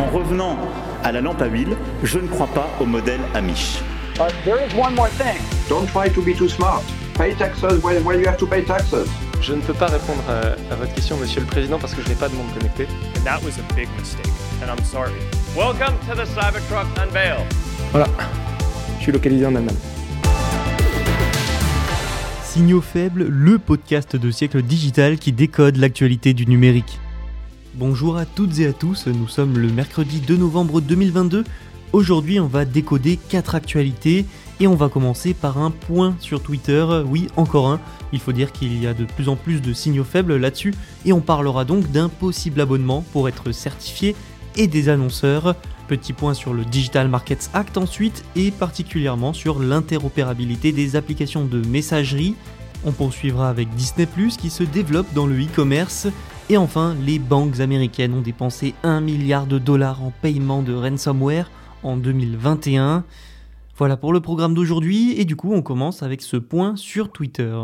En revenant à la lampe à huile, je ne crois pas au modèle Amish. But there is one more thing. Don't try to be too smart. Pay taxes when, when you have to pay taxes. Je ne peux pas répondre à, à votre question, Monsieur le Président, parce que je n'ai pas de monde connecté. And that was a big mistake, and I'm sorry. Welcome to the Cybertruck Unveil. Voilà, je suis localisé en Allemagne. Signaux faibles, le podcast de siècle digital qui décode l'actualité du numérique. Bonjour à toutes et à tous, nous sommes le mercredi 2 novembre 2022. Aujourd'hui, on va décoder 4 actualités et on va commencer par un point sur Twitter. Oui, encore un. Il faut dire qu'il y a de plus en plus de signaux faibles là-dessus et on parlera donc d'un possible abonnement pour être certifié et des annonceurs. Petit point sur le Digital Markets Act ensuite et particulièrement sur l'interopérabilité des applications de messagerie. On poursuivra avec Disney ⁇ qui se développe dans le e-commerce. Et enfin, les banques américaines ont dépensé 1 milliard de dollars en paiement de ransomware en 2021. Voilà pour le programme d'aujourd'hui et du coup on commence avec ce point sur Twitter.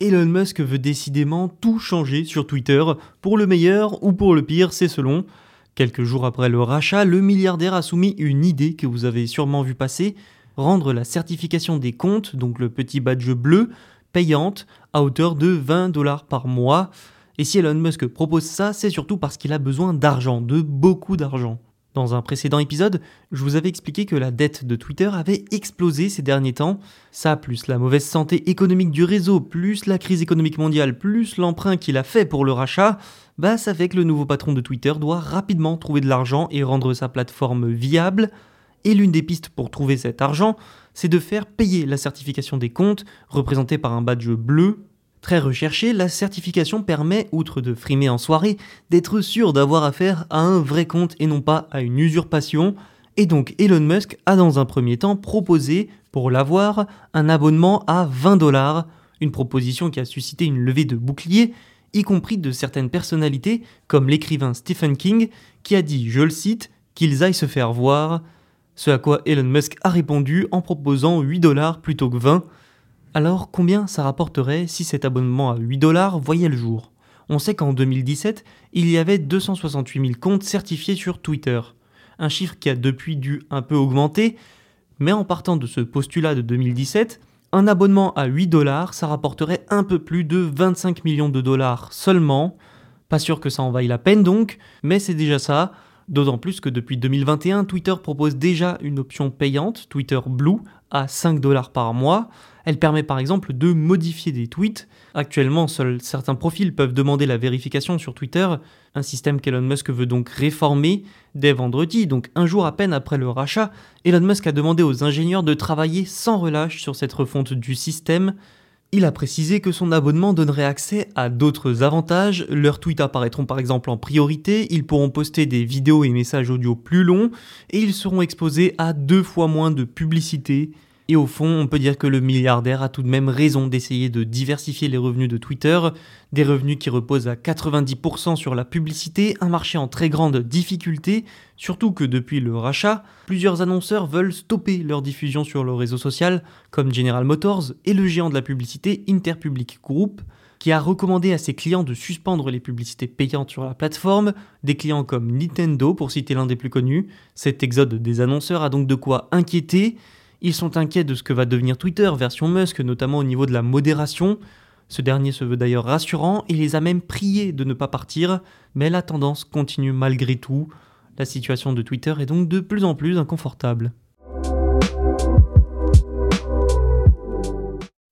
Elon Musk veut décidément tout changer sur Twitter, pour le meilleur ou pour le pire, c'est selon. Quelques jours après le rachat, le milliardaire a soumis une idée que vous avez sûrement vu passer, rendre la certification des comptes, donc le petit badge bleu, payante à hauteur de 20 dollars par mois. Et si Elon Musk propose ça, c'est surtout parce qu'il a besoin d'argent, de beaucoup d'argent. Dans un précédent épisode, je vous avais expliqué que la dette de Twitter avait explosé ces derniers temps. Ça, plus la mauvaise santé économique du réseau, plus la crise économique mondiale, plus l'emprunt qu'il a fait pour le rachat, bah ça fait que le nouveau patron de Twitter doit rapidement trouver de l'argent et rendre sa plateforme viable. Et l'une des pistes pour trouver cet argent, c'est de faire payer la certification des comptes, représentée par un badge bleu. Très recherché, la certification permet, outre de frimer en soirée, d'être sûr d'avoir affaire à un vrai compte et non pas à une usurpation. Et donc Elon Musk a dans un premier temps proposé, pour l'avoir, un abonnement à 20 dollars, une proposition qui a suscité une levée de boucliers, y compris de certaines personnalités, comme l'écrivain Stephen King, qui a dit, je le cite, qu'ils aillent se faire voir, ce à quoi Elon Musk a répondu en proposant 8 dollars plutôt que 20, alors combien ça rapporterait si cet abonnement à 8 dollars voyait le jour? On sait qu'en 2017, il y avait 268 000 comptes certifiés sur Twitter, un chiffre qui a depuis dû un peu augmenter, mais en partant de ce postulat de 2017, un abonnement à 8 dollars, ça rapporterait un peu plus de 25 millions de dollars seulement. Pas sûr que ça en vaille la peine donc, mais c'est déjà ça. D'autant plus que depuis 2021, Twitter propose déjà une option payante, Twitter Blue, à 5 dollars par mois. Elle permet par exemple de modifier des tweets. Actuellement, seuls certains profils peuvent demander la vérification sur Twitter, un système qu'Elon Musk veut donc réformer. Dès vendredi, donc un jour à peine après le rachat, Elon Musk a demandé aux ingénieurs de travailler sans relâche sur cette refonte du système. Il a précisé que son abonnement donnerait accès à d'autres avantages. Leurs tweets apparaîtront par exemple en priorité, ils pourront poster des vidéos et messages audio plus longs, et ils seront exposés à deux fois moins de publicité. Et au fond, on peut dire que le milliardaire a tout de même raison d'essayer de diversifier les revenus de Twitter, des revenus qui reposent à 90% sur la publicité, un marché en très grande difficulté, surtout que depuis le rachat, plusieurs annonceurs veulent stopper leur diffusion sur le réseau social, comme General Motors et le géant de la publicité Interpublic Group, qui a recommandé à ses clients de suspendre les publicités payantes sur la plateforme, des clients comme Nintendo pour citer l'un des plus connus. Cet exode des annonceurs a donc de quoi inquiéter, ils sont inquiets de ce que va devenir Twitter, version Musk, notamment au niveau de la modération. Ce dernier se veut d'ailleurs rassurant et les a même priés de ne pas partir, mais la tendance continue malgré tout. La situation de Twitter est donc de plus en plus inconfortable.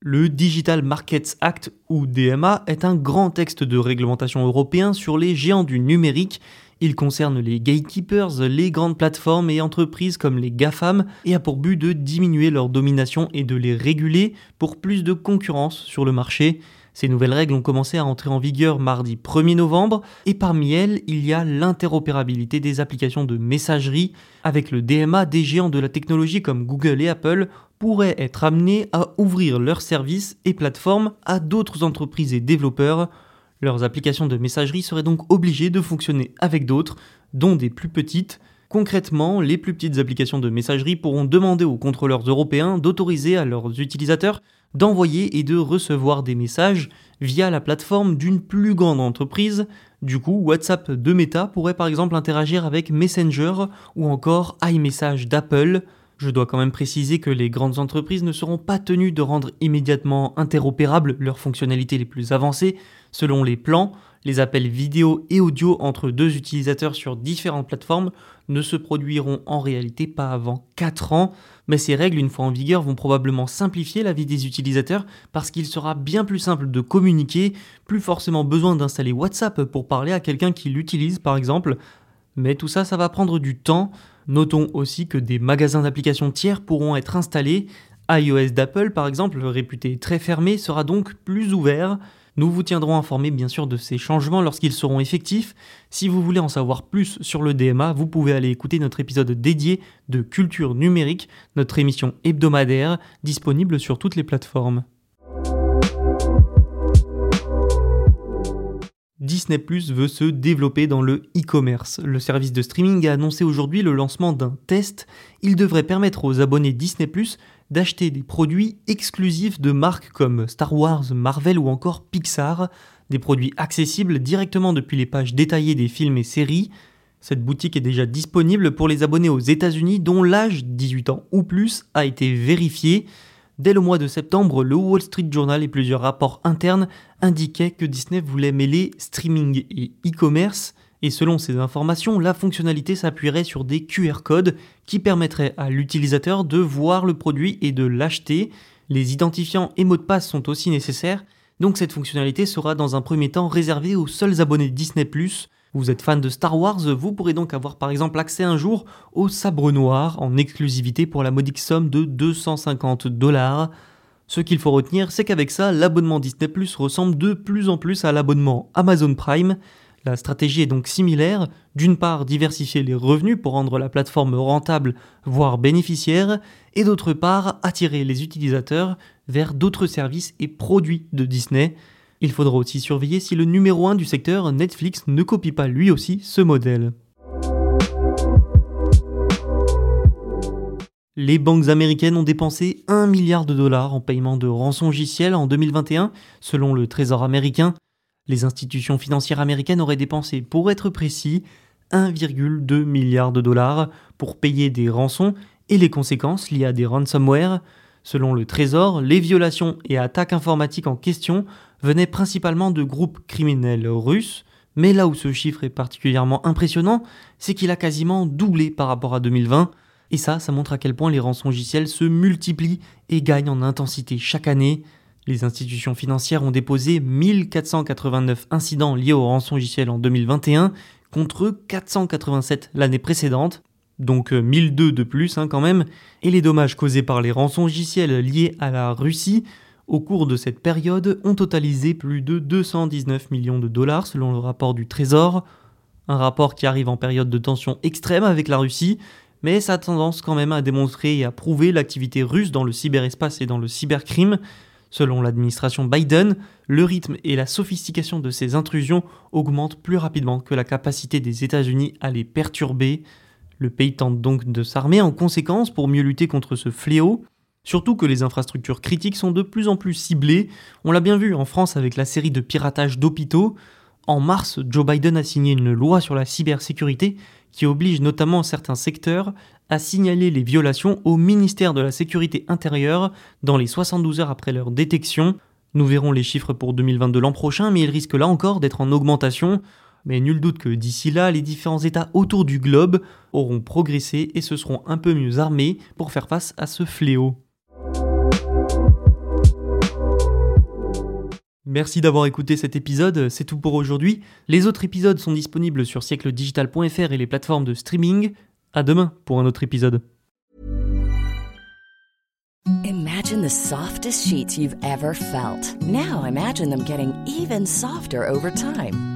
Le Digital Markets Act, ou DMA, est un grand texte de réglementation européen sur les géants du numérique Il concerne les gatekeepers, les grandes plateformes et entreprises comme les GAFAM et a pour but de diminuer leur domination et de les réguler pour plus de concurrence sur le marché. Ces nouvelles règles ont commencé à entrer en vigueur mardi 1er novembre et parmi elles, il y a l'interopérabilité des applications de messagerie avec le DMA des géants de la technologie comme Google et Apple pourraient être amenés à ouvrir leurs services et plateformes à d'autres entreprises et développeurs leurs applications de messagerie seraient donc obligées de fonctionner avec d'autres, dont des plus petites. Concrètement, les plus petites applications de messagerie pourront demander aux contrôleurs européens d'autoriser à leurs utilisateurs d'envoyer et de recevoir des messages via la plateforme d'une plus grande entreprise. Du coup, WhatsApp de Meta pourrait par exemple interagir avec Messenger ou encore iMessage d'Apple. Je dois quand même préciser que les grandes entreprises ne seront pas tenues de rendre immédiatement interopérables leurs fonctionnalités les plus avancées. Selon les plans, les appels vidéo et audio entre deux utilisateurs sur différentes plateformes ne se produiront en réalité pas avant 4 ans, mais ces règles, une fois en vigueur, vont probablement simplifier la vie des utilisateurs parce qu'il sera bien plus simple de communiquer, plus forcément besoin d'installer WhatsApp pour parler à quelqu'un qui l'utilise par exemple, mais tout ça, ça va prendre du temps. Notons aussi que des magasins d'applications tiers pourront être installés. iOS d'Apple, par exemple, réputé très fermé, sera donc plus ouvert. Nous vous tiendrons informés bien sûr de ces changements lorsqu'ils seront effectifs. Si vous voulez en savoir plus sur le DMA, vous pouvez aller écouter notre épisode dédié de Culture numérique, notre émission hebdomadaire disponible sur toutes les plateformes. Disney Plus veut se développer dans le e-commerce. Le service de streaming a annoncé aujourd'hui le lancement d'un test. Il devrait permettre aux abonnés Disney Plus d'acheter des produits exclusifs de marques comme Star Wars, Marvel ou encore Pixar, des produits accessibles directement depuis les pages détaillées des films et séries. Cette boutique est déjà disponible pour les abonnés aux États-Unis dont l'âge 18 ans ou plus a été vérifié. Dès le mois de septembre, le Wall Street Journal et plusieurs rapports internes indiquaient que Disney voulait mêler streaming et e-commerce, et selon ces informations, la fonctionnalité s'appuierait sur des QR codes qui permettraient à l'utilisateur de voir le produit et de l'acheter. Les identifiants et mots de passe sont aussi nécessaires, donc cette fonctionnalité sera dans un premier temps réservée aux seuls abonnés Disney ⁇ vous êtes fan de Star Wars, vous pourrez donc avoir par exemple accès un jour au sabre noir en exclusivité pour la modique somme de 250 dollars. Ce qu'il faut retenir, c'est qu'avec ça, l'abonnement Disney ressemble de plus en plus à l'abonnement Amazon Prime. La stratégie est donc similaire, d'une part diversifier les revenus pour rendre la plateforme rentable, voire bénéficiaire, et d'autre part attirer les utilisateurs vers d'autres services et produits de Disney. Il faudra aussi surveiller si le numéro 1 du secteur, Netflix, ne copie pas lui aussi ce modèle. Les banques américaines ont dépensé 1 milliard de dollars en paiement de rançongiciel en 2021, selon le Trésor américain. Les institutions financières américaines auraient dépensé, pour être précis, 1,2 milliard de dollars pour payer des rançons et les conséquences liées à des ransomware. Selon le Trésor, les violations et attaques informatiques en question venait principalement de groupes criminels russes, mais là où ce chiffre est particulièrement impressionnant, c'est qu'il a quasiment doublé par rapport à 2020, et ça, ça montre à quel point les rançongiciels se multiplient et gagnent en intensité chaque année. Les institutions financières ont déposé 1489 incidents liés aux rançongiciels en 2021 contre 487 l'année précédente, donc 1002 de plus hein, quand même, et les dommages causés par les rançongiciels liés à la Russie au cours de cette période ont totalisé plus de 219 millions de dollars selon le rapport du Trésor, un rapport qui arrive en période de tension extrême avec la Russie, mais ça a tendance quand même à démontrer et à prouver l'activité russe dans le cyberespace et dans le cybercrime. Selon l'administration Biden, le rythme et la sophistication de ces intrusions augmentent plus rapidement que la capacité des États-Unis à les perturber. Le pays tente donc de s'armer en conséquence pour mieux lutter contre ce fléau. Surtout que les infrastructures critiques sont de plus en plus ciblées. On l'a bien vu en France avec la série de piratage d'hôpitaux. En mars, Joe Biden a signé une loi sur la cybersécurité qui oblige notamment certains secteurs à signaler les violations au ministère de la Sécurité intérieure dans les 72 heures après leur détection. Nous verrons les chiffres pour 2022 l'an prochain, mais ils risquent là encore d'être en augmentation. Mais nul doute que d'ici là, les différents États autour du globe auront progressé et se seront un peu mieux armés pour faire face à ce fléau. Merci d'avoir écouté cet épisode, c'est tout pour aujourd'hui. Les autres épisodes sont disponibles sur siècledigital.fr et les plateformes de streaming. À demain pour un autre épisode. Imagine the softest sheets you've ever felt. Now imagine them getting even softer over time.